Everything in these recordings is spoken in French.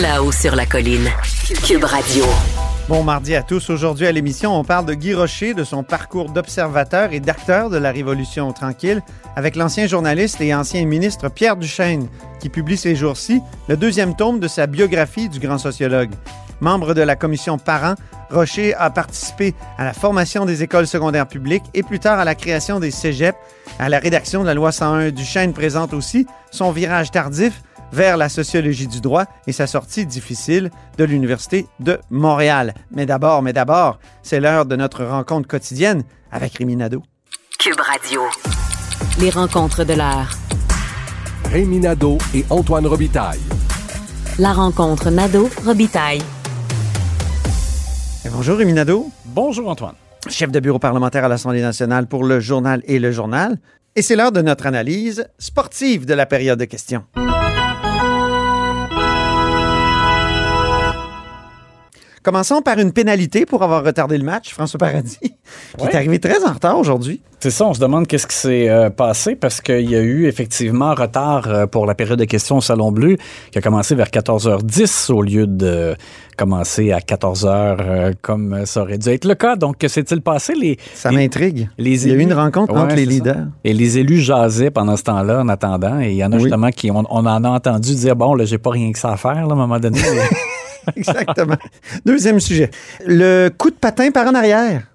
Là-haut sur la colline. Cube Radio. Bon mardi à tous. Aujourd'hui à l'émission, on parle de Guy Rocher, de son parcours d'observateur et d'acteur de la Révolution tranquille, avec l'ancien journaliste et ancien ministre Pierre Duchesne, qui publie ces jours-ci le deuxième tome de sa biographie du grand sociologue. Membre de la commission Parents, Rocher a participé à la formation des écoles secondaires publiques et plus tard à la création des cégeps, à la rédaction de la loi 101. Duchesne présente aussi son virage tardif vers la sociologie du droit et sa sortie difficile de l'Université de Montréal. Mais d'abord, mais d'abord, c'est l'heure de notre rencontre quotidienne avec Rémi Nadeau. Cube Radio. Les rencontres de l'heure. Rémi Nadeau et Antoine Robitaille. La rencontre Nadeau-Robitaille. Et bonjour Rémi Nadeau, Bonjour Antoine. chef de bureau parlementaire à l'Assemblée nationale pour le journal et le journal. Et c'est l'heure de notre analyse sportive de la période de questions. Commençons par une pénalité pour avoir retardé le match, François Paradis, qui Ouais. est arrivé très en retard aujourd'hui. C'est ça, on se demande qu'est-ce qui s'est euh, passé parce qu'il y a eu effectivement retard euh, pour la période de questions au Salon Bleu qui a commencé vers 14h10 au lieu de commencer à 14h euh, comme ça aurait dû être le cas. Donc, que s'est-il passé? Les, Ça m'intrigue. Il y a eu une rencontre Ouais, entre les ça. leaders. Et les élus jasaient pendant ce temps-là en attendant. Et il y en a Oui. justement qui, on, on en a entendu dire, bon, là, j'ai pas rien que ça à faire, là, à un moment donné. Exactement. Deuxième sujet. Le coup de patin par en arrière.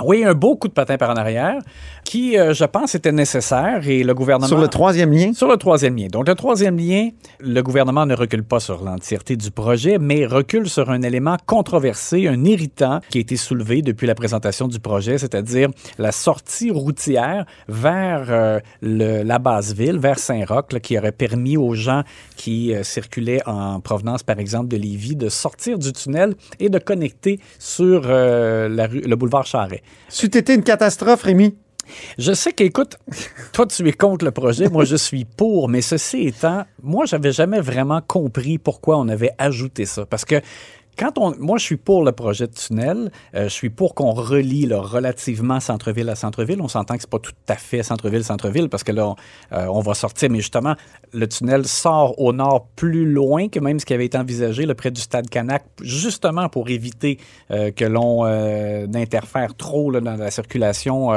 Oui, un beau coup de patin par en arrière qui, euh, je pense, était nécessaire et le gouvernement... Sur le troisième lien? Sur le troisième lien. Donc, le troisième lien, le gouvernement ne recule pas sur l'entièreté du projet, mais recule sur un élément controversé, un irritant qui a été soulevé depuis la présentation du projet, c'est-à-dire la sortie routière vers euh, le- la base ville, vers Saint-Roch, qui aurait permis aux gens qui euh, circulaient en provenance, par exemple, de Lévis, de sortir du tunnel et de connecter sur la rue, le boulevard Charret. C'eût été une catastrophe, Rémi. Je sais qu'écoute, toi tu es contre le projet, moi je suis pour, mais ceci étant, moi j'avais jamais vraiment compris pourquoi on avait ajouté ça. Parce que quand on, moi je suis pour le projet de tunnel, euh, je suis pour qu'on relie relativement centre-ville à centre-ville. On s'entend que c'est pas tout à fait centre-ville-centre-ville parce que là on, euh, on va sortir, mais justement le tunnel sort au nord plus loin que même ce qui avait été envisagé là, près du stade Canac, justement pour éviter euh, que l'on n'interfère trop dans la circulation.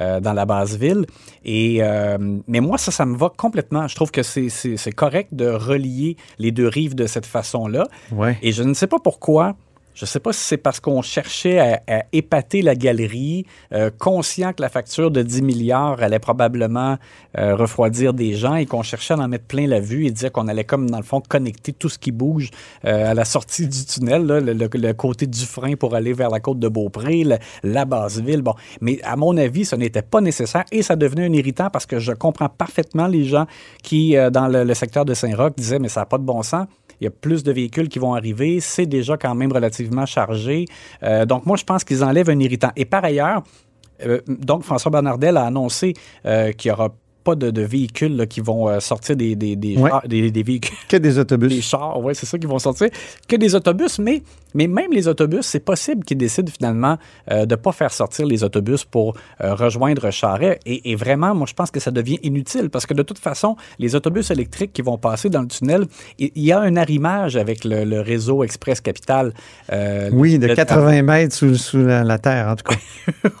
Euh, dans la base ville. Et, euh, mais moi, ça, ça me va complètement. Je trouve que c'est- correct de relier les deux rives de cette façon-là. Ouais. Et je ne sais pas pourquoi. Je ne sais pas si c'est parce qu'on cherchait à, épater la galerie, euh, conscient que la facture de 10 milliards allait probablement euh, refroidir des gens et qu'on cherchait à en mettre plein la vue et dire qu'on allait comme, dans le fond, connecter tout ce qui bouge euh, à la sortie du tunnel, là, le, côté du frein pour aller vers la côte de Beaupré, la base ville. Bon, mais à mon avis, ce n'était pas nécessaire et ça devenait un irritant parce que je comprends parfaitement les gens qui, dans le, le secteur de Saint-Roch, disaient, mais ça n'a pas de bon sens. Il y a plus de véhicules qui vont arriver. C'est déjà quand même relativement chargé. Euh, donc, moi, je pense qu'ils enlèvent un irritant. Et par ailleurs, euh, donc, François Bernardel a annoncé euh, qu'il n'y aura pas de, de véhicules là, qui vont euh, sortir des, des, des, Ouais. chars- des- des véhicules Que des autobus. des chars, ouais, c'est ça qui vont sortir, que des autobus, mais, mais même les autobus, c'est possible qu'ils décident finalement euh, de ne pas faire sortir les autobus pour euh, rejoindre Charret. Et, et vraiment, moi, je pense que ça devient inutile parce que de toute façon, les autobus électriques qui vont passer dans le tunnel, il il y a un arrimage avec le, le réseau Express Capital. euh, Oui, de le- 80 mètres sous, sous la, la terre, en tout cas.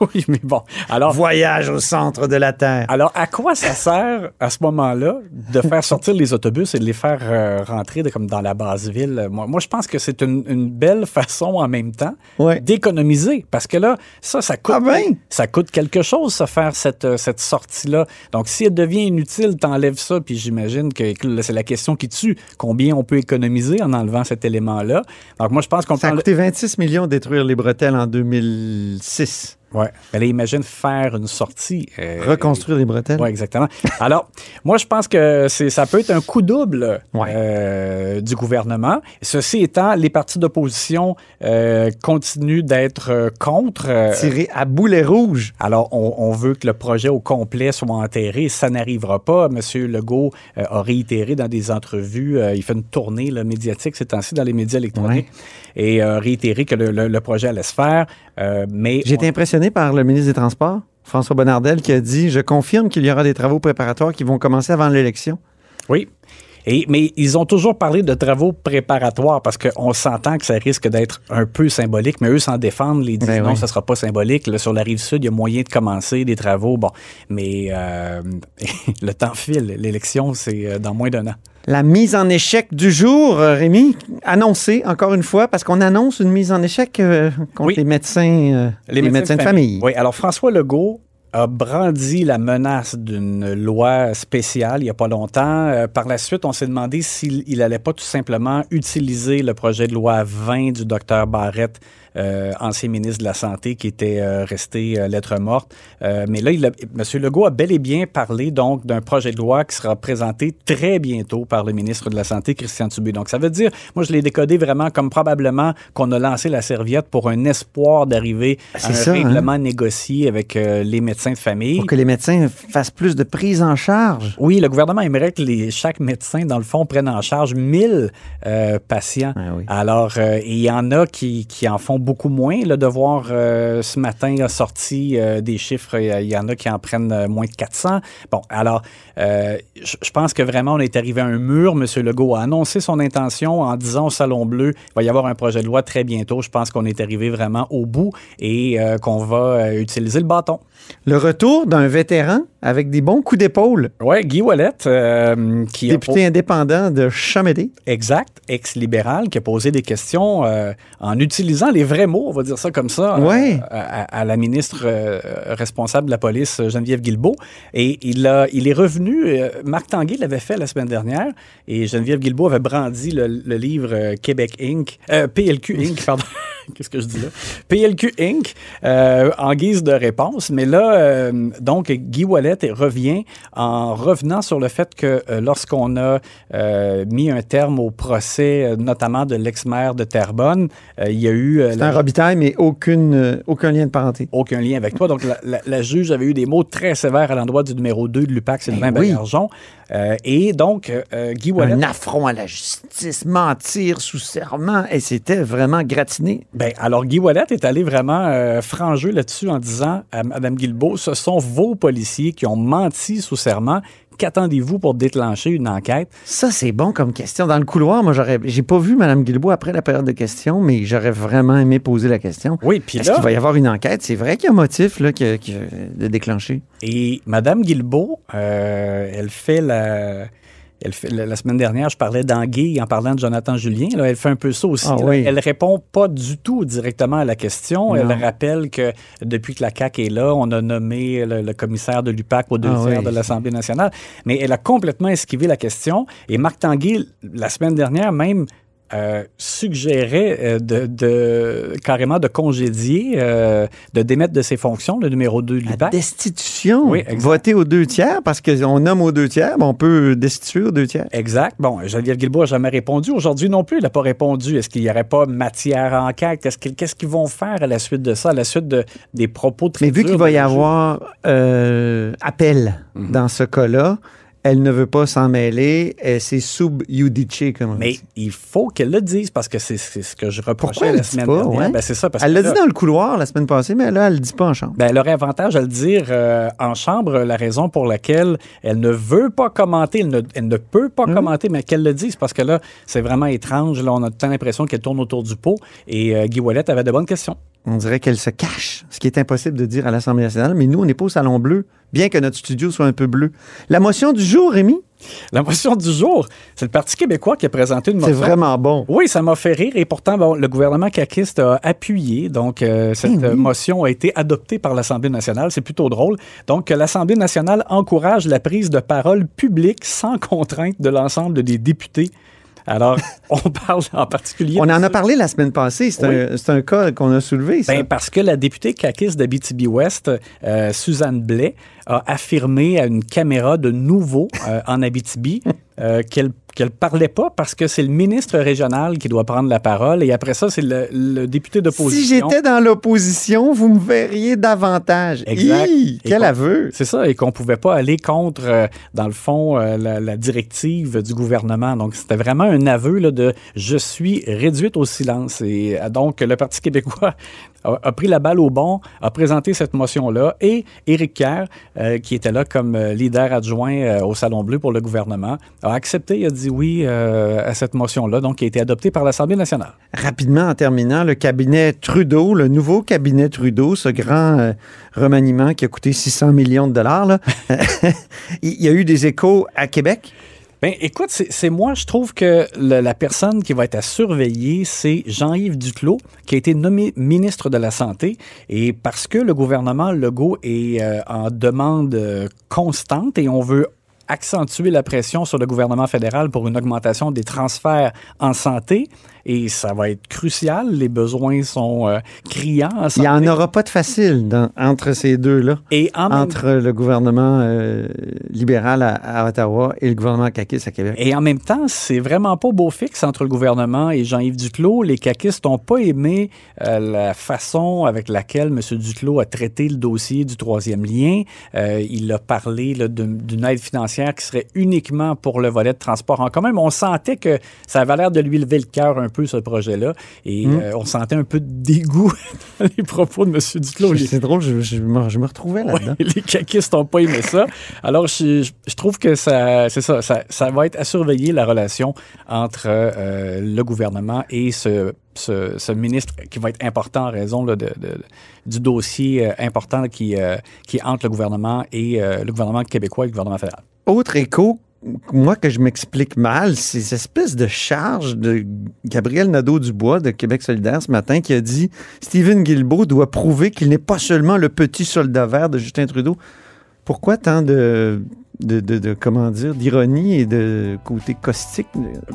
oui, mais bon. Alors, Voyage au centre de la Terre. alors, à quoi ça sert à ce moment-là de faire sortir les autobus et de les faire euh, rentrer de- comme dans la base ville. Moi, moi, je pense que c'est une, une belle façon en même temps Ouais. d'économiser parce que là, ça, ça coûte, Ah ben? ça coûte quelque chose, ça, faire cette, euh, cette sortie-là. Donc, si elle devient inutile, t'enlèves ça, puis j'imagine que, c'est la question qui tue. Combien on peut économiser en enlevant cet élément-là? Donc, moi, je pense qu'on peut... Ça a coûté 26 millions de détruire les bretelles en 2006. Ouais. Mais là, imagine faire une sortie. euh, Reconstruire les bretelles. Oui, exactement. Alors, moi, je pense que c'est, ça peut être un coup double Ouais. euh, du gouvernement. Ceci étant, les partis d'opposition euh, continuent d'être contre. euh, Tiré à boulet rouge. alors, on, on veut que le projet au complet soit enterré. Ça n'arrivera pas. Monsieur Legault euh, a réitéré dans des entrevues, euh, il fait une tournée là, médiatique ces temps-ci dans les médias électroniques, et a réitéré que le, le- le projet allait se faire. Euh, mais J'ai été impressionné par le ministre des Transports, François Bonnardel, qui a dit Je confirme qu'il y aura des travaux préparatoires qui vont commencer avant l'élection. Oui. Et, mais ils ont toujours parlé de travaux préparatoires parce qu'on s'entend que ça risque d'être un peu symbolique, mais eux s'en défendent, les disent Ben non, oui. ça sera pas symbolique. Là, sur la rive sud, il y a moyen de commencer des travaux. Bon, mais euh, le temps file. L'élection, c'est euh, dans moins d'un an. La mise en échec du jour, euh, Rémi, annoncée encore une fois, parce qu'on annonce une mise en échec euh, contre Oui. les médecins, euh, les médecins de famille. Oui, alors François Legault a brandi la menace d'une loi spéciale il n'y a pas longtemps. Euh, par la suite, on s'est demandé s'il n'allait pas tout simplement utiliser le projet de loi 20 du docteur Barrett, euh, ancien ministre de la Santé, qui était euh, resté euh, lettre morte. Euh, mais là, il a- M. Legault a bel et bien parlé donc d'un projet de loi qui sera présenté très bientôt par le ministre de la Santé, Christian Dubé. Donc, ça veut dire, moi, je l'ai décodé vraiment comme probablement qu'on a lancé la serviette pour un espoir d'arriver à C'est un ça, hein? règlement négocié avec euh, les médecins de famille. Pour que les médecins fassent plus de prise en charge. Oui, le gouvernement aimerait que les, chaque médecin, dans le fond, prenne en charge 1000 euh, patients. Ah oui. Alors, euh, il y en a qui, qui en font beaucoup moins. Là, de voir euh, ce matin a sorti euh, des chiffres, il y en a qui en prennent euh, moins de 400. Bon, alors, je pense que vraiment, on est arrivé à un mur. M. Legault a annoncé son intention en disant au Salon Bleu, il va y avoir un projet de loi très bientôt. Je pense qu'on est arrivé vraiment au bout et qu'on va utiliser le bâton. Le retour d'un vétéran avec des bons coups d'épaule, Oui, Guy Wallet, euh, qui a député indépendant de Chamédé. Exact, ex-libéral, qui a posé des questions euh, en utilisant les vrais mots, on va dire ça comme ça, euh, Ouais. à, à la ministre euh, responsable de la police, Geneviève Guilbeault. Et il, a, il est revenu, euh, Marc Tanguay l'avait fait la semaine dernière, et Geneviève Guilbeault avait brandi le, le livre Québec Inc., PLQ Inc., pardon. Qu'est-ce que je dis là? PLQ Inc. euh, en guise de réponse. Mais là, euh, donc, Guy Wallet revient en revenant sur le fait que euh, lorsqu'on a mis un terme au procès, notamment de l'ex-maire de Terrebonne, il y a eu C'est la- un Robitaille, mais aucune, aucun lien de parenté. aucun lien avec toi. Donc, la, la- la juge avait eu des mots très sévères à l'endroit du numéro 2 de l'UPAC, Sylvain Ben oui. Baillargeon. Euh, et donc, euh, Guy Wallet... Un affront à la justice, mentir sous serment, et c'était vraiment gratiné. Ben, alors, Guy Wallet est allé vraiment euh, là-dessus en disant à Mme Guilbeault, ce sont vos policiers qui ont menti sous serment. Qu'attendez-vous pour déclencher une enquête? Ça, c'est bon comme question. Dans le couloir, moi, j'aurais, j'ai pas vu Mme Guilbeault après la période de questions, mais j'aurais vraiment aimé poser la question. Oui, puis Est-ce là, qu'il va y avoir une enquête? C'est vrai qu'il y a un motif là, de déclencher. et Mme Guilbeault, euh, elle fait la... Elle fait, la, semaine dernière, je parlais d'Anguille en parlant de Jonathan Julien. Là, elle fait un peu ça aussi. Ah oui. Elle répond pas du tout directement à la question. Non. Elle rappelle que depuis que la CAQ est là, on a nommé le, le commissaire de l'UPAC aux deux Ah tiers oui. de l'Assemblée nationale. Mais elle a complètement esquivé la question. Et Marc Tanguy, la semaine dernière même, euh, suggérait euh, de, de- carrément de congédier, euh, de démettre de ses fonctions le numéro 2 de La l'UPAC. destitution. Oui. Voter aux deux tiers, parce qu'on nomme aux deux tiers, mais on peut destituer aux deux tiers. Exact. Bon, Geneviève Guilbault n'a jamais répondu. Aujourd'hui non plus, il n'a pas répondu. Est-ce qu'il n'y aurait pas matière à enquête? Qu'est-ce qu'ils vont faire à la suite de ça, à la suite de, des propos très Mais vu qu'il va de y avoir appel Mhm. dans ce cas-là, elle ne veut pas s'en mêler. C'est sub judice, comme on Mais dit. il faut qu'elle le dise parce que c'est ce que je reprochais Pourquoi elle la le dit semaine pas, dernière. ouais? Ben, c'est ça, parce Elle l'a dit dans le couloir la semaine passée, mais là, elle le dit pas en chambre. Ben, elle aurait avantage à le dire euh, en chambre, la raison pour laquelle elle ne veut pas commenter, elle ne, elle ne peut pas commenter, mais qu'elle le dise, parce que là, c'est vraiment étrange. Là, on a temps l'impression qu'elle tourne autour du pot. Et euh, Guy Wallet avait de bonnes questions. On dirait qu'elle se cache, ce qui est impossible de dire à l'Assemblée nationale, mais nous, on n'est pas au Salon Bleu, bien que notre studio soit un peu bleu. La motion du jour, Rémi, La motion du jour, c'est le Parti québécois qui a présenté une c'est motion. vraiment bon. Oui, ça m'a fait rire et pourtant, bon, le gouvernement caquiste a appuyé. Donc, euh, cette Eh oui. euh, motion a été adoptée par l'Assemblée nationale. C'est plutôt drôle. Donc, l'Assemblée nationale encourage la prise de parole publique sans contrainte de l'ensemble des députés. Alors, on parle en particulier. On en a parlé la semaine passée. C'est Oui. un, c'est un cas qu'on a soulevé, ça. Ben, parce que la députée caquiste d'Abitibi-Ouest, euh, Suzanne Blais, a affirmé à une caméra de nouveau euh, en Abitibi euh, qu'elle qu'elle parlait pas parce que c'est le ministre régional qui doit prendre la parole et après ça, c'est le, le député si d'opposition. j'étais dans l'opposition, vous me verriez davantage. Exact. Hi, quel aveu. C'est ça, et qu'on pouvait pas aller contre, euh, dans le fond, euh, la, la directive du gouvernement. Donc, c'était vraiment un aveu là, de « je suis réduite au silence ». Et euh, donc, le Parti québécois a, pris la balle au bon, a présenté cette motion-là, et Éric Kerr, euh, qui était là comme euh, leader adjoint euh, au Salon Bleu pour le gouvernement, a accepté, a dit oui à cette motion-là, donc qui a été adoptée par l'Assemblée nationale. Rapidement, en terminant, le cabinet Trudeau, le nouveau cabinet Trudeau, ce grand remaniement qui a coûté 600 millions de dollars, il y a eu des échos à Québec? Ben, écoute, c'est moi, je trouve que la personne qui va être à surveiller, c'est Jean-Yves Duclos, qui a été nommé ministre de la Santé. Et parce que le gouvernement Legault est euh, en demande euh, constante et on veut accentuer la pression sur le gouvernement fédéral pour une augmentation des transferts en santé. Et ça va être crucial. Les besoins sont euh, criants Il n'y en aura pas de facile dans- entre ces deux-là, Et en même entre le gouvernement euh, libéral à, à Ottawa et le gouvernement caquiste à Québec. Et en même temps, c'est vraiment pas beau fixe entre le gouvernement et Jean-Yves Duclos. Les caquistes n'ont pas aimé euh, la façon avec laquelle M. Duclos a traité le dossier du troisième lien. Il a parlé d'une aide financière qui serait uniquement pour le volet de transport en commun, mais on sentait que ça avait l'air de lui lever le cœur un peu, ce projet-là. Et euh, on sentait un peu de dégoût dans les propos de M. Duclos. Les- C'est drôle, je, je me, je me retrouvais là-dedans. Ouais, les caquistes n'ont pas aimé ça. Alors, je, trouve que ça, c'est ça, ça, ça va être à surveiller la relation entre euh, le gouvernement et ce, ce, ce ministre qui va être important en raison là, de, de- du dossier euh, important qui, euh, qui est entre le gouvernement et euh, le gouvernement québécois et le gouvernement fédéral. Autre écho, moi que je m'explique mal, c'est cette espèce de charge de Gabriel Nadeau-Dubois de Québec solidaire ce matin qui a dit Stephen Guilbeault doit prouver qu'il n'est pas seulement le petit soldat vert de Justin Trudeau. Pourquoi tant de, de, de- de- comment dire, d'ironie et de côté caustique?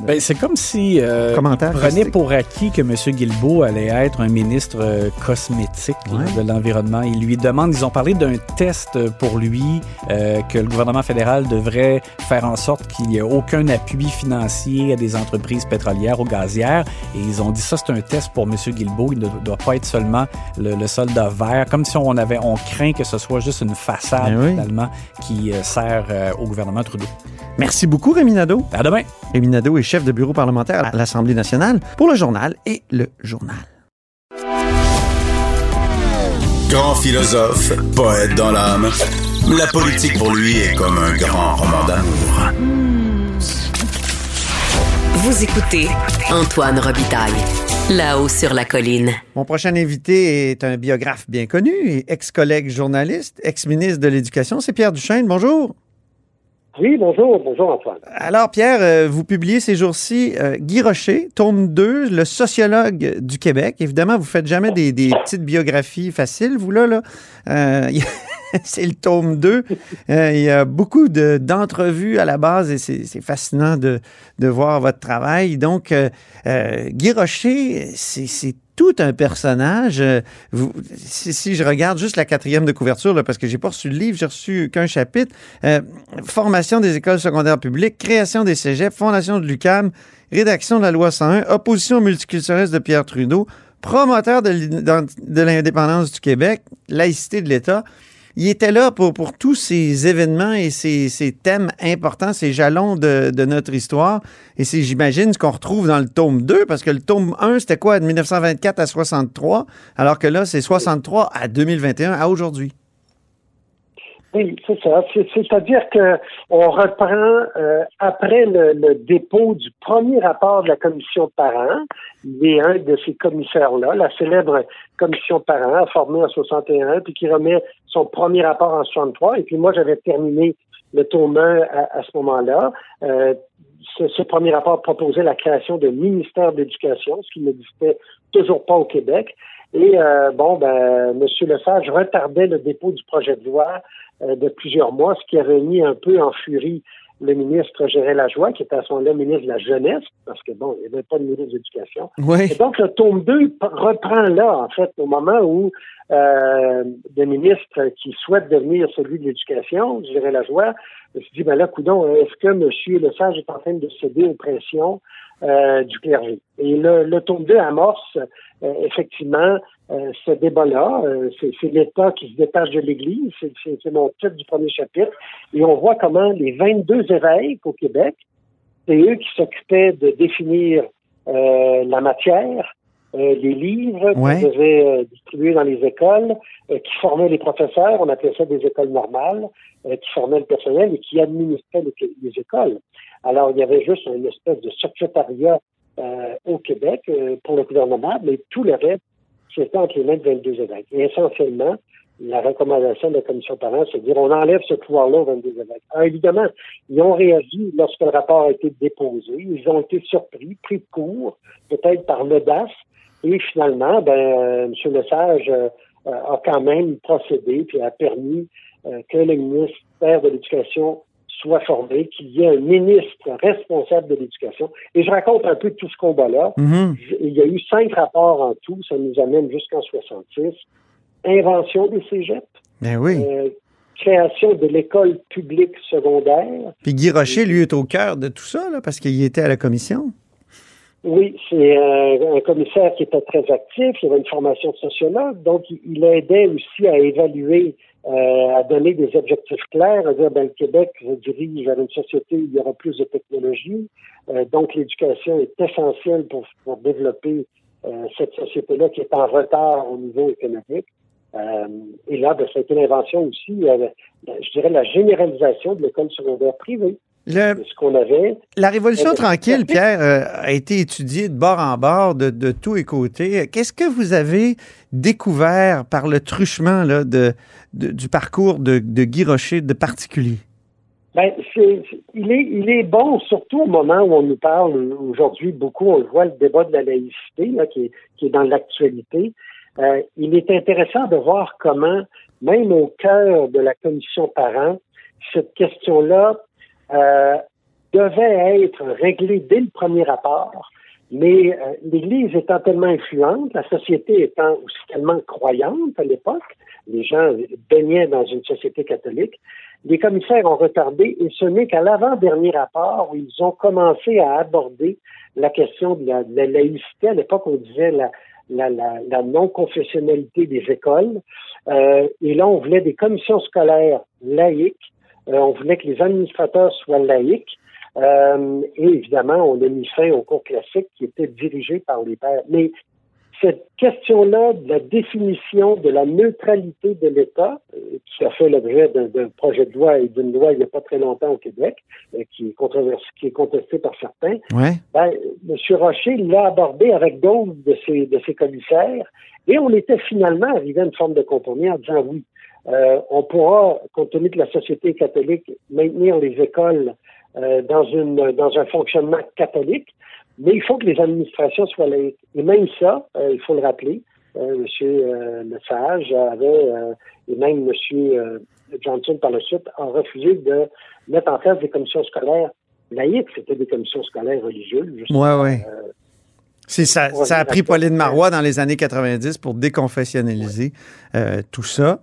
Ben, c'est comme si euh, prenait pour acquis que M. Guilbeault allait être un ministre euh, cosmétique là, de l'environnement. Il lui demande, ils ont parlé d'un test pour lui euh, que le gouvernement fédéral devrait faire en sorte qu'il n'y ait aucun appui financier à des entreprises pétrolières ou gazières. Et ils ont dit ça, c'est un test pour M. Guilbeault. Il ne doit pas être seulement le, le soldat vert, comme si on avait, on craint que ce soit juste une façade Ben oui. finalement qui euh, sert euh, au gouvernement Trudeau. Merci beaucoup, Rémi Nadeau. À demain. Rémi Nadeau est chef de bureau parlementaire à l'Assemblée nationale pour le journal et le journal. Grand philosophe, poète dans l'âme, la politique pour lui est comme un grand roman d'amour. Vous écoutez Antoine Robitaille, là-haut sur la colline. Mon prochain invité est un biographe bien connu et ex-collègue journaliste, ex-ministre de l'Éducation. C'est Pierre Duchesne. Bonjour. Oui, bonjour, bonjour Antoine. Alors, Pierre, euh, vous publiez ces jours-ci euh, Guy Rocher, tome 2, le sociologue du Québec. Évidemment, vous faites jamais des, des petites biographies faciles, vous là. là. Euh, c'est le tome 2. Euh, il y a beaucoup de- d'entrevues à la base et c'est fascinant de, de voir votre travail. Donc, euh, euh, Guy Rocher, c'est tout un personnage. Euh, si, je regarde juste la quatrième de couverture, parce que j'ai pas reçu le livre, j'ai reçu qu'un chapitre. Euh, formation des écoles secondaires publiques, création des cégeps, fondation de l'UCAM, rédaction de la loi 101, opposition multiculturelle de Pierre Trudeau, promoteur de l'indépendance du Québec, laïcité de l'État. Il était là pour, pour tous ces événements et ces, ces thèmes importants, ces jalons de, de notre histoire. Et c'est, j'imagine, ce qu'on retrouve dans le tome 2, parce que le tome 1, c'était quoi, de 1924 à 63, alors que là, c'est 63 à 2021, à aujourd'hui. Oui, c'est ça. C'est- C'est-à-dire que on reprend euh, après le, dépôt du premier rapport de la commission parent. Il est un de ces commissaires-là, la célèbre commission parent, formée en 61, puis qui remet son premier rapport en 63. Et puis moi, j'avais terminé le tome 1 à, ce moment-là. Euh, ce, ce premier rapport proposait la création d'un ministère de l'Éducation, ce qui n'existait toujours pas au Québec. Et euh, bon, ben, M. Lesage retardait le dépôt du projet de loi euh, de plusieurs mois, ce qui avait mis un peu en furie le ministre Gérald Lajoie, qui était à ce moment-là ministre de la Jeunesse, parce que bon, il n'y avait pas de ministre de l'Éducation. Oui. Et donc, le tome 2 p- reprend là, en fait, au moment où euh, le ministre qui souhaite devenir celui de l'Éducation, Gérald Lajoie, se dit, ben là, coudon, est-ce que M. Lesage est en train de céder aux pressions euh, du clergé? Et le, le tome 2 amorce euh, effectivement euh, ce débat-là. C'est l'État qui se détache de l'Église, c'est- mon titre du premier chapitre. Et on voit comment les 22 évêques au Québec, c'est eux qui s'occupaient de définir la matière, euh, les livres Ouais. qu'on devait euh, distribuer dans les écoles, euh, qui formaient les professeurs, on appelait ça des écoles normales, euh, qui formaient le personnel et qui administraient les, les écoles. Alors, il y avait juste une espèce de secrétariat au Québec pour le gouvernement, mais tout le reste, c'était entre les mains de 22 évêques. Et essentiellement, la recommandation de la commission parent, c'est de dire on enlève ce pouvoir-là aux 22 évêques. Alors, évidemment, ils ont réagi lorsque le rapport a été déposé. Ils ont été surpris, pris de court, peut-être par l'audace. Et finalement, ben, euh, M. Lesage euh, euh, a quand même procédé puis a permis que le ministère de l'Éducation soit formé, qu'il y ait un ministre responsable de l'éducation. Et je raconte un peu tout ce combat-là. Mhm. Il y a eu cinq rapports en tout, ça nous amène jusqu'en 66. Invention des cégeps, Ben oui. euh, création de l'école publique secondaire. Puis Guy Rocher, lui, est au cœur de tout ça, là, parce qu'il était à la commission. Oui, c'est un, un commissaire qui était très actif, il avait une formation de sociologue, donc il, aidait aussi à évaluer, euh, à donner des objectifs clairs, à dire, ben, le Québec se dirige vers une société où il y aura plus de technologie, euh, donc l'éducation est essentielle pour, pour développer euh, cette société-là qui est en retard au niveau économique. Euh, et là, ben, ça a été l'invention aussi, euh, je dirais, la généralisation de l'école secondaire privée. Le- Ce qu'on avait, la Révolution tranquille, Pierre, euh, a été étudiée de bord en bord, de, de tous les côtés. Qu'est-ce que vous avez découvert par le truchement là, de, de- du parcours de, de Guy Rocher de particulier? Ben, c'est, il, est, il est bon, surtout au moment où on nous parle aujourd'hui beaucoup, on voit, le débat de la laïcité, là, qui, est, qui est dans l'actualité. Euh, il est intéressant de voir comment, même au cœur de la commission parent, cette question-là euh, devait être réglée dès le premier rapport, mais euh, l'Église étant tellement influente, la société étant aussi tellement croyante à l'époque, les gens baignaient dans une société catholique, les commissaires ont retardé et ce n'est qu'à l'avant-dernier rapport où ils ont commencé à aborder la question de la, de la laïcité. À l'époque, on disait la, la, la, la non-confessionnalité des écoles. Euh, et là, on voulait des commissions scolaires laïques. Euh, on voulait que les administrateurs soient laïques. Euh, et évidemment, on a mis fin au cours classique qui était dirigé par les pères. Mais cette question-là de la définition de la neutralité de l'État, euh, qui a fait l'objet d'un projet de loi et d'une loi il n'y a pas très longtemps au Québec, euh, qui est controversé, qui est contesté par certains, Ouais. ben, M. Rocher l'a abordé avec d'autres de ses, de ses commissaires et on était finalement arrivé à une forme de compromis en disant oui, euh, on pourra, compte tenu de la société catholique, maintenir les écoles euh, dans, une, dans un fonctionnement catholique, mais il faut que les administrations soient laïques. Et même ça, euh, il faut le rappeler, M. Euh, Lesage avait, et même M. Johnson par la suite, a refusé de mettre en place des commissions scolaires laïques. C'était des commissions scolaires religieuses. Euh, C'est ça, ça a pris. Pauline Marois dans les années 90 pour déconfessionnaliser euh, tout ça.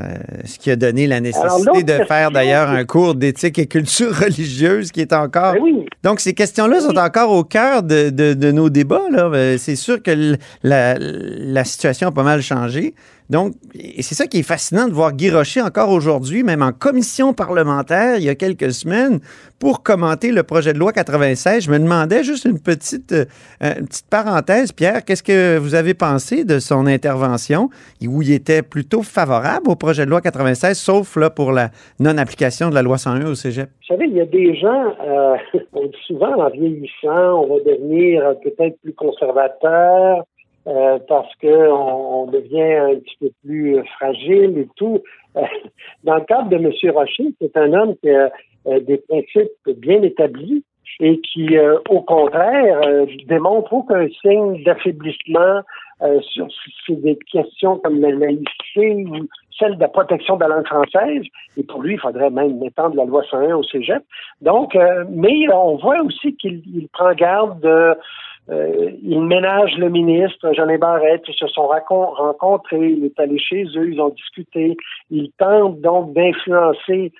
Euh, ce qui a donné la nécessité de faire d'ailleurs un cours d'éthique et culture religieuse qui est encore. ben oui, Donc, ces questions-là sont encore au cœur de, de- de nos débats. là. Euh, C'est sûr que la, la situation a pas mal changé, Donc, c'est ça qui est fascinant de voir Guy Rocher encore aujourd'hui, même en commission parlementaire il y a quelques semaines, pour commenter le projet de loi 96. Je me demandais juste une petite, euh, petite parenthèse, Pierre, qu'est-ce que vous avez pensé de son intervention où il était plutôt favorable au projet de loi 96, sauf là pour la non-application de la loi 101 au Cégep? Vous savez, il y a des gens, euh, on dit souvent en vieillissant, on va devenir peut-être plus conservateur, euh, parce qu'on devient un petit peu plus fragile et tout. dans le cadre de M. Rocher, c'est un homme qui a des principes bien établis et qui, euh, au contraire, euh, démontre aucun signe d'affaiblissement sur, des questions comme la laïcité ou celle de la protection de la langue française. Et pour lui, il faudrait même étendre la loi 101 au cégep. Donc, mais on voit aussi qu'il prend garde de euh, il ménage le ministre, Jean Barrette, ils se sont rencontrés, il est allé chez eux, ils ont discuté. Il tente donc d'influencer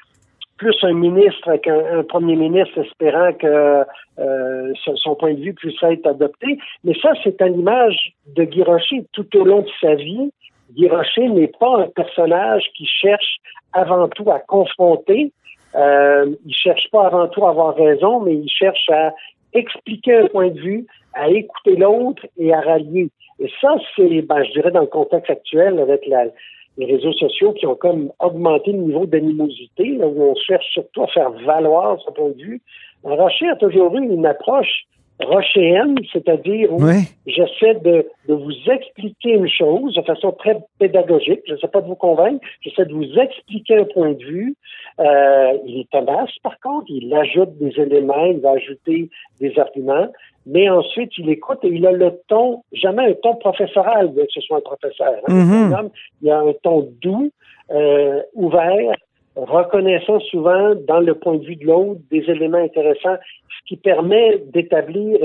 plus un ministre qu'un premier ministre, espérant que euh, son point de vue puisse être adopté. Mais ça, c'est à l'image de Guy Rocher tout au long de sa vie. Guy Rocher n'est pas un personnage qui cherche avant tout à confronter. Euh, il cherche pas avant tout à avoir raison, mais il cherche à expliquer un point de vue, à écouter l'autre et à rallier. Et ça, c'est, ben, je dirais, dans le contexte actuel, avec les réseaux sociaux qui ont comme augmenté le niveau d'animosité, où on cherche surtout à faire valoir son point de vue. Rocher a toujours eu une approche rochéenne, c'est-à-dire où j'essaie de, de, vous expliquer une chose de façon très pédagogique. Je ne sais pas de vous convaincre, j'essaie de vous expliquer un point de vue. Euh, il est tenace, par contre, il ajoute des éléments, il va ajouter des arguments, mais ensuite il écoute et il a le ton, jamais un ton professoral, bien que ce soit un professeur. Hein. Mm-hmm. Il a un ton doux, euh, ouvert, reconnaissant souvent dans le point de vue de l'autre des éléments intéressants, ce qui permet d'établir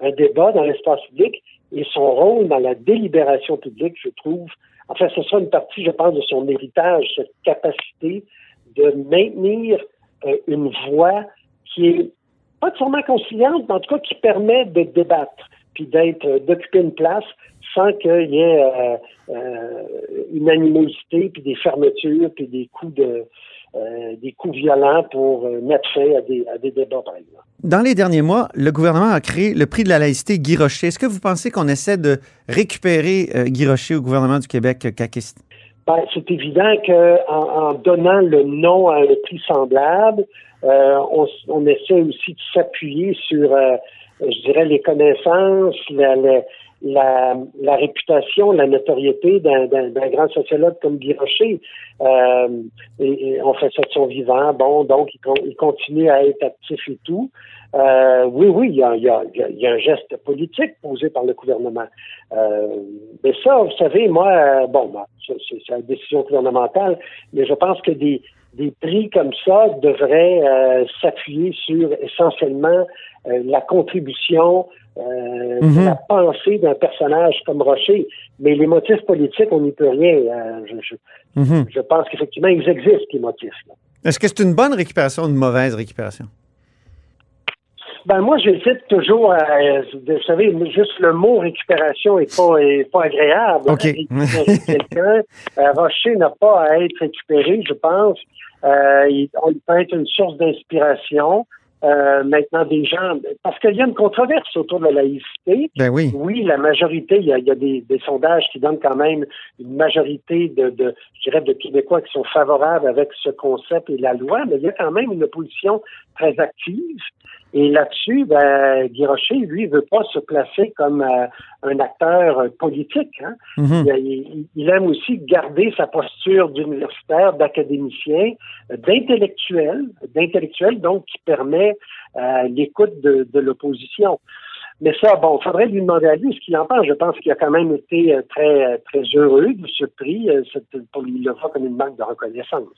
un débat dans l'espace public et son rôle dans la délibération publique, je trouve. Enfin, ce sera une partie, je pense, de son héritage, cette capacité de maintenir euh, une voix qui est pas sûrement conciliante, mais en tout cas qui permet de débattre, puis d'être, euh, d'occuper une place sans qu'il y ait euh, euh, une animosité, puis des fermetures, puis des coups de euh, des coups violents pour mettre fin à des, à des débats, par exemple. Dans les derniers mois, le gouvernement a créé le prix de la laïcité Guy Rocher. Est-ce que vous pensez qu'on essaie de récupérer Guy Rocher au gouvernement du Québec caquiste? Ben, c'est évident qu'en en, donnant le nom à un prix semblable, on, on, essaie aussi de s'appuyer sur, je dirais, les connaissances, la, la, la, la réputation, la notoriété d'un grand sociologue comme Guy Rocher. Euh, on fait ça de son vivant. Bon, donc il, continue à être actif et tout. Euh, oui, oui, il y, a, un geste politique posé par le gouvernement. Euh, mais ça, vous savez, moi, bon, c'est une décision gouvernementale, mais je pense que des, des prix comme ça devraient euh, s'appuyer sur essentiellement euh, la contribution euh, mhm. la pensée d'un personnage comme Rocher. Mais les motifs politiques, on n'y peut rien. Euh, mhm. je, pense qu'effectivement, ils existent, les motifs. Est-ce que c'est une bonne récupération ou une mauvaise récupération? Ben moi, j'hésite toujours à, vous savez, juste le mot récupération est pas, pas agréable. OK. quelqu'un, euh, Rocher n'a pas à être récupéré, je pense. il, on peut être une source d'inspiration. Euh, maintenant des gens, parce qu'il y a une controverse autour de la laïcité. Ben oui. Oui, la majorité, il y a, il y a des, des, sondages qui donnent quand même une majorité de, de, je dirais, de Québécois qui sont favorables avec ce concept et la loi, mais il y a quand même une opposition très active. Et là-dessus, ben, Guy Rocher, lui, veut pas se placer comme euh, un acteur politique. Hein. Mm-hmm. il, aime aussi garder sa posture d'universitaire, d'académicien, d'intellectuel, d'intellectuel, donc qui permet euh, l'écoute de, de l'opposition. Mais ça, bon, il faudrait lui demander à lui ce qu'il en pense. Je pense qu'il a quand même été euh, très, euh, très heureux de ce prix. Euh, pour lui, le voit comme une marque de reconnaissance.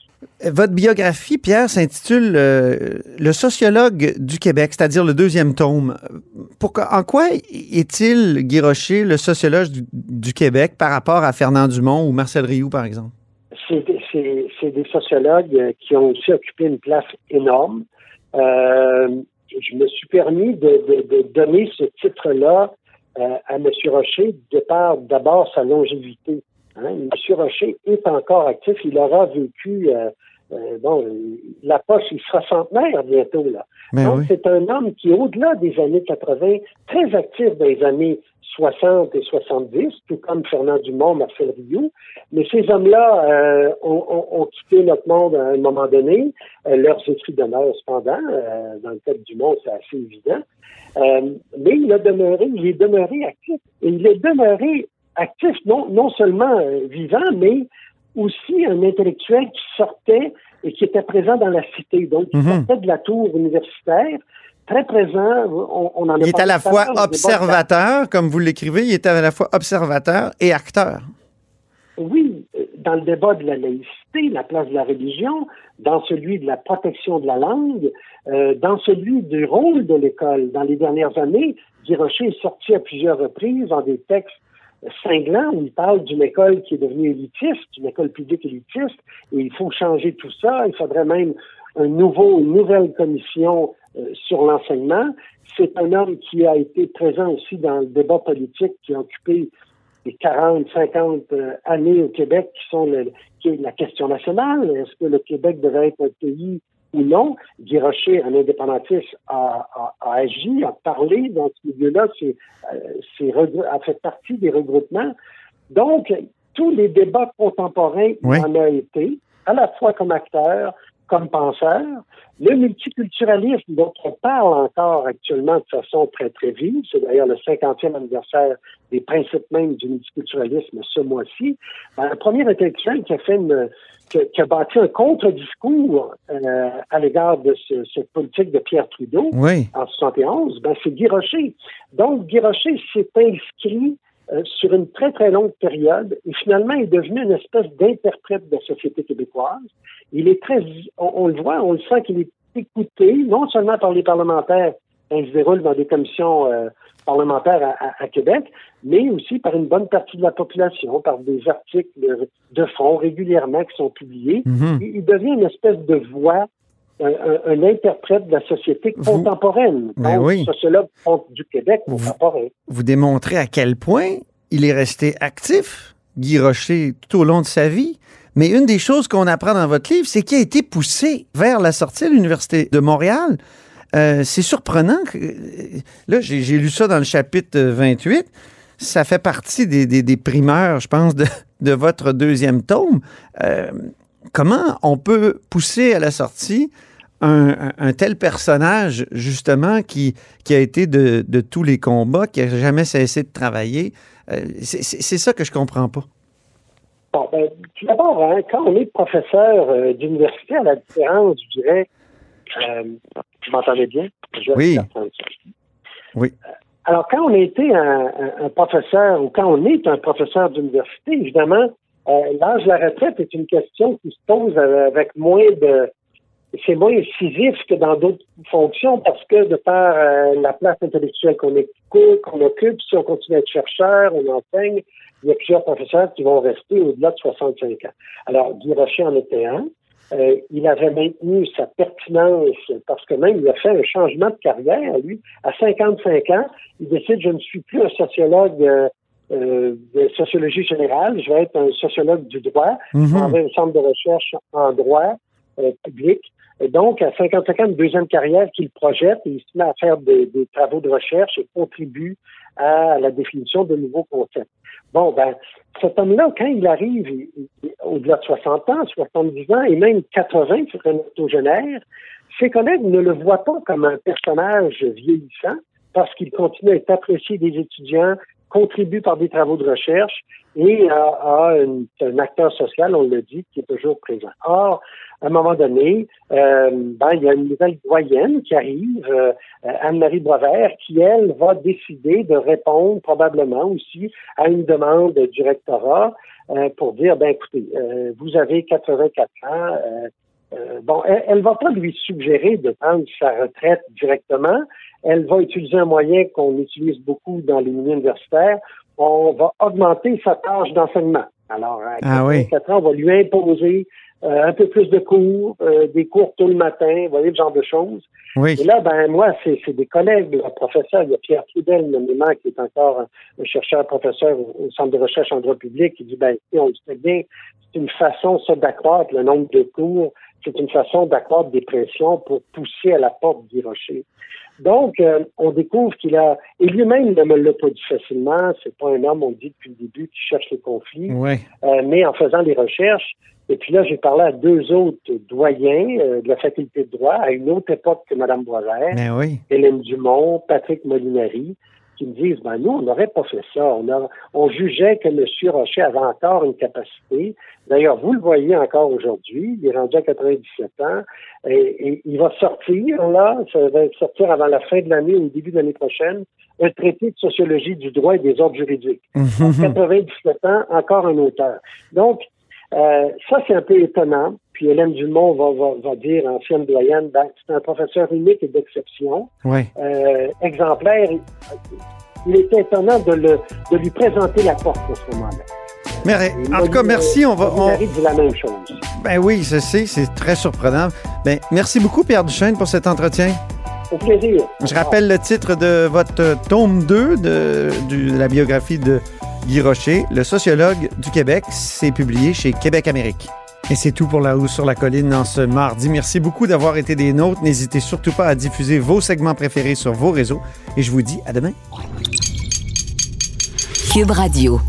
Votre biographie, Pierre, s'intitule Le sociologue du Québec, c'est-à-dire le deuxième tome. Pourquoi, en quoi est-il, Guy Rocher, le sociologue du, Québec par rapport à Fernand Dumont ou Marcel Rioux, par exemple? C'est des sociologues qui ont aussi occupé une place énorme. Euh, je me suis permis de, donner ce titre-là euh, à M. Rocher de par d'abord sa longévité. Hein? M. Rocher est encore actif. Il aura vécu, euh, euh, bon, la poche, il sera centenaire bientôt, là. Ben Donc, oui. c'est un homme qui au-delà des années 80, très actif dans les années 60 et 70, tout comme Fernand Dumont, Marcel Rioux. Mais ces hommes-là euh, ont, ont- ont quitté notre monde à un moment donné. Euh, leurs écrits demeurent cependant. Euh, dans le cas de Dumont, c'est assez évident. Euh, mais il a demeuré, il est demeuré actif. Et il est demeuré actif, non, non seulement euh, vivant, mais aussi un intellectuel qui sortait et qui était présent dans la cité. Donc, il Mhm. sortait de la tour universitaire, très présent. On, on en Il est à la fois observateur, comme vous l'écrivez, il est à la fois observateur et acteur. Oui, euh, dans le débat de la laïcité, la place de la religion, dans celui de la protection de la langue, euh, dans celui du rôle de l'école. Dans les dernières années, Guy Rocher est sorti à plusieurs reprises dans des textes cinglants où il parle d'une école qui est devenue élitiste, une école publique élitiste, et il faut changer tout ça. Il faudrait même un nouveau, une nouvelle commission euh, sur l'enseignement. C'est un homme qui a été présent aussi dans le débat politique qui a occupé les 40, 50 euh, années au Québec qui sont le- qui est la question nationale. Est-ce que le Québec devait être un pays ou non? Guy Rocher, un indépendantiste, a, a- a agi, a parlé dans ce milieu-là, c'est, euh, a fait partie des regroupements. Donc, tous les débats contemporains, Oui. il en a été, à la fois comme acteur, comme penseur. Le multiculturalisme dont on parle encore actuellement de façon très, très vive, c'est d'ailleurs le 50e anniversaire des principes mêmes du multiculturalisme ce mois-ci. Ben, le premier intellectuel qui a fait une, qui, a- qui a bâti un contre-discours euh, à l'égard de ce- cette politique de Pierre Trudeau Oui. en 71, ben, c'est Guy Rocher. Donc, Guy Rocher s'est inscrit euh, sur une très, très longue période et finalement est devenu une espèce d'interprète de la société québécoise. Il est très, on, on le voit, on le sent qu'il est écouté, non seulement par les parlementaires quand ils se déroulent dans des commissions euh, parlementaires à, à- à Québec, mais aussi par une bonne partie de la population, par des articles de, fond régulièrement qui sont publiés. Mhm. Il, il devient une espèce de voix, un, interprète de la société Vous- contemporaine, Ben donc oui. sociologue du Québec Vous- contemporain. Vous démontrez à quel point il est resté actif, Guy Rocher, tout au long de sa vie. Mais une des choses qu'on apprend dans votre livre, c'est qu'il a été poussé vers la sortie de l'Université de Montréal. Euh, c'est surprenant. Que, euh, là, j'ai j'ai lu ça dans le chapitre 28. Ça fait partie des, des- des primeurs, je pense, de, de votre deuxième tome. Euh, comment on peut pousser à la sortie un, tel personnage, justement, qui, qui a été de, de tous les combats, qui n'a jamais cessé de travailler? Euh, c'est ça que je comprends pas. Bon, ben, tout d'abord, hein, quand on est professeur euh, d'université, à la différence, je dirais, euh, vous m'entendez bien? Je Oui. Oui. Alors, quand on a été un, un- un professeur ou quand on est un professeur d'université, évidemment, l'âge de la retraite est une question qui se pose avec moins de... C'est moins incisif que dans d'autres fonctions parce que de par euh, la place intellectuelle qu'on écoute, qu'on occupe, si on continue à être chercheur, on enseigne, il y a plusieurs professeurs qui vont rester au-delà de 65 ans. Alors, Guy Rocher en était un. Euh, il avait maintenu sa pertinence parce que même il a fait un changement de carrière, lui. À 55 ans, il décide, je ne suis plus un sociologue euh, euh, de sociologie générale, je vais être un sociologue du droit. Mhm. Je m'en vais au centre de recherche en droit euh, public. Et donc, à 55 ans, une deuxième carrière qu'il projette et il se met à faire des, travaux de recherche et contribue à la définition de nouveaux concepts. Bon, ben, cet homme-là, quand il arrive au-delà de 60 ans, 70 ans et même 80, c'est un octogénaire, ses collègues ne le voient pas comme un personnage vieillissant parce qu'il continue à être apprécié des étudiants, contribue par des travaux de recherche et une- un acteur social, on le dit, qui est toujours présent. Or, à un moment donné, euh, ben, il y a une nouvelle doyenne qui arrive, euh, euh, Anne-Marie Boisvert, qui, elle, va décider de répondre probablement aussi à une demande du rectorat euh, pour dire, ben écoutez, euh, vous avez 84 ans, euh, bon, elle, ne va pas lui suggérer de prendre sa retraite directement. Elle va utiliser un moyen qu'on utilise beaucoup dans les milieux universitaires. On va augmenter sa tâche d'enseignement. Alors, à Ah oui. 84 ans, on va lui imposer euh, un peu plus de cours, euh, des cours tout le matin, vous voyez, ce genre de choses. Oui. Et là, ben moi, c'est des collègues, le professeur, il y a Pierre Trudel, nommément, qui est encore un, un chercheur, professeur au, au Centre de recherche en droit public, qui dit, ben, on le sait bien, c'est une façon, ça, d'accroître le nombre de cours, c'est une façon d'accroître des pressions pour pousser à la porte du rocher. Donc, euh, on découvre qu'il a, et lui-même ne me l'a pas dit facilement, c'est pas un homme, on dit depuis le début, qui cherche les conflits, euh, mais en faisant des recherches, et puis là, j'ai parlé à deux autres doyens euh, de la faculté de droit, à une autre époque que Mme Boisvert, Ben oui. Hélène Dumont, Patrick Molinari, qui me disent, ben nous, on n'aurait pas fait ça. On, a- on jugeait que M. Rocher avait encore une capacité. D'ailleurs, vous le voyez encore aujourd'hui, il est rendu à 97 ans, et, et il va sortir, là, ça va sortir avant la fin de l'année ou début de l'année prochaine, un traité de sociologie du droit et des ordres juridiques. Mhm. 97 ans, encore un auteur. Donc, euh, ça, c'est un peu étonnant. Puis Hélène Dumont va, va, va dire, ancienne doyenne, ben, c'est un professeur unique et d'exception, Oui. euh, exemplaire. Il était étonnant de, le, de lui présenter la porte à ce moment-là. Mais, en tout cas, merci. On va. on- dit la même chose. Ben oui, je sais, c'est très surprenant. Ben, merci beaucoup, Pierre Duchesne, pour cet entretien. Au plaisir. Je rappelle le titre de votre tome 2 de, du- de la biographie de Guy Rocher, le sociologue du Québec. C'est publié chez Québec Amérique. Et c'est tout pour La Hausse sur la Colline en ce mardi. Merci beaucoup d'avoir été des nôtres. N'hésitez surtout pas à diffuser vos segments préférés sur vos réseaux. Et je vous dis à demain. Cube Radio.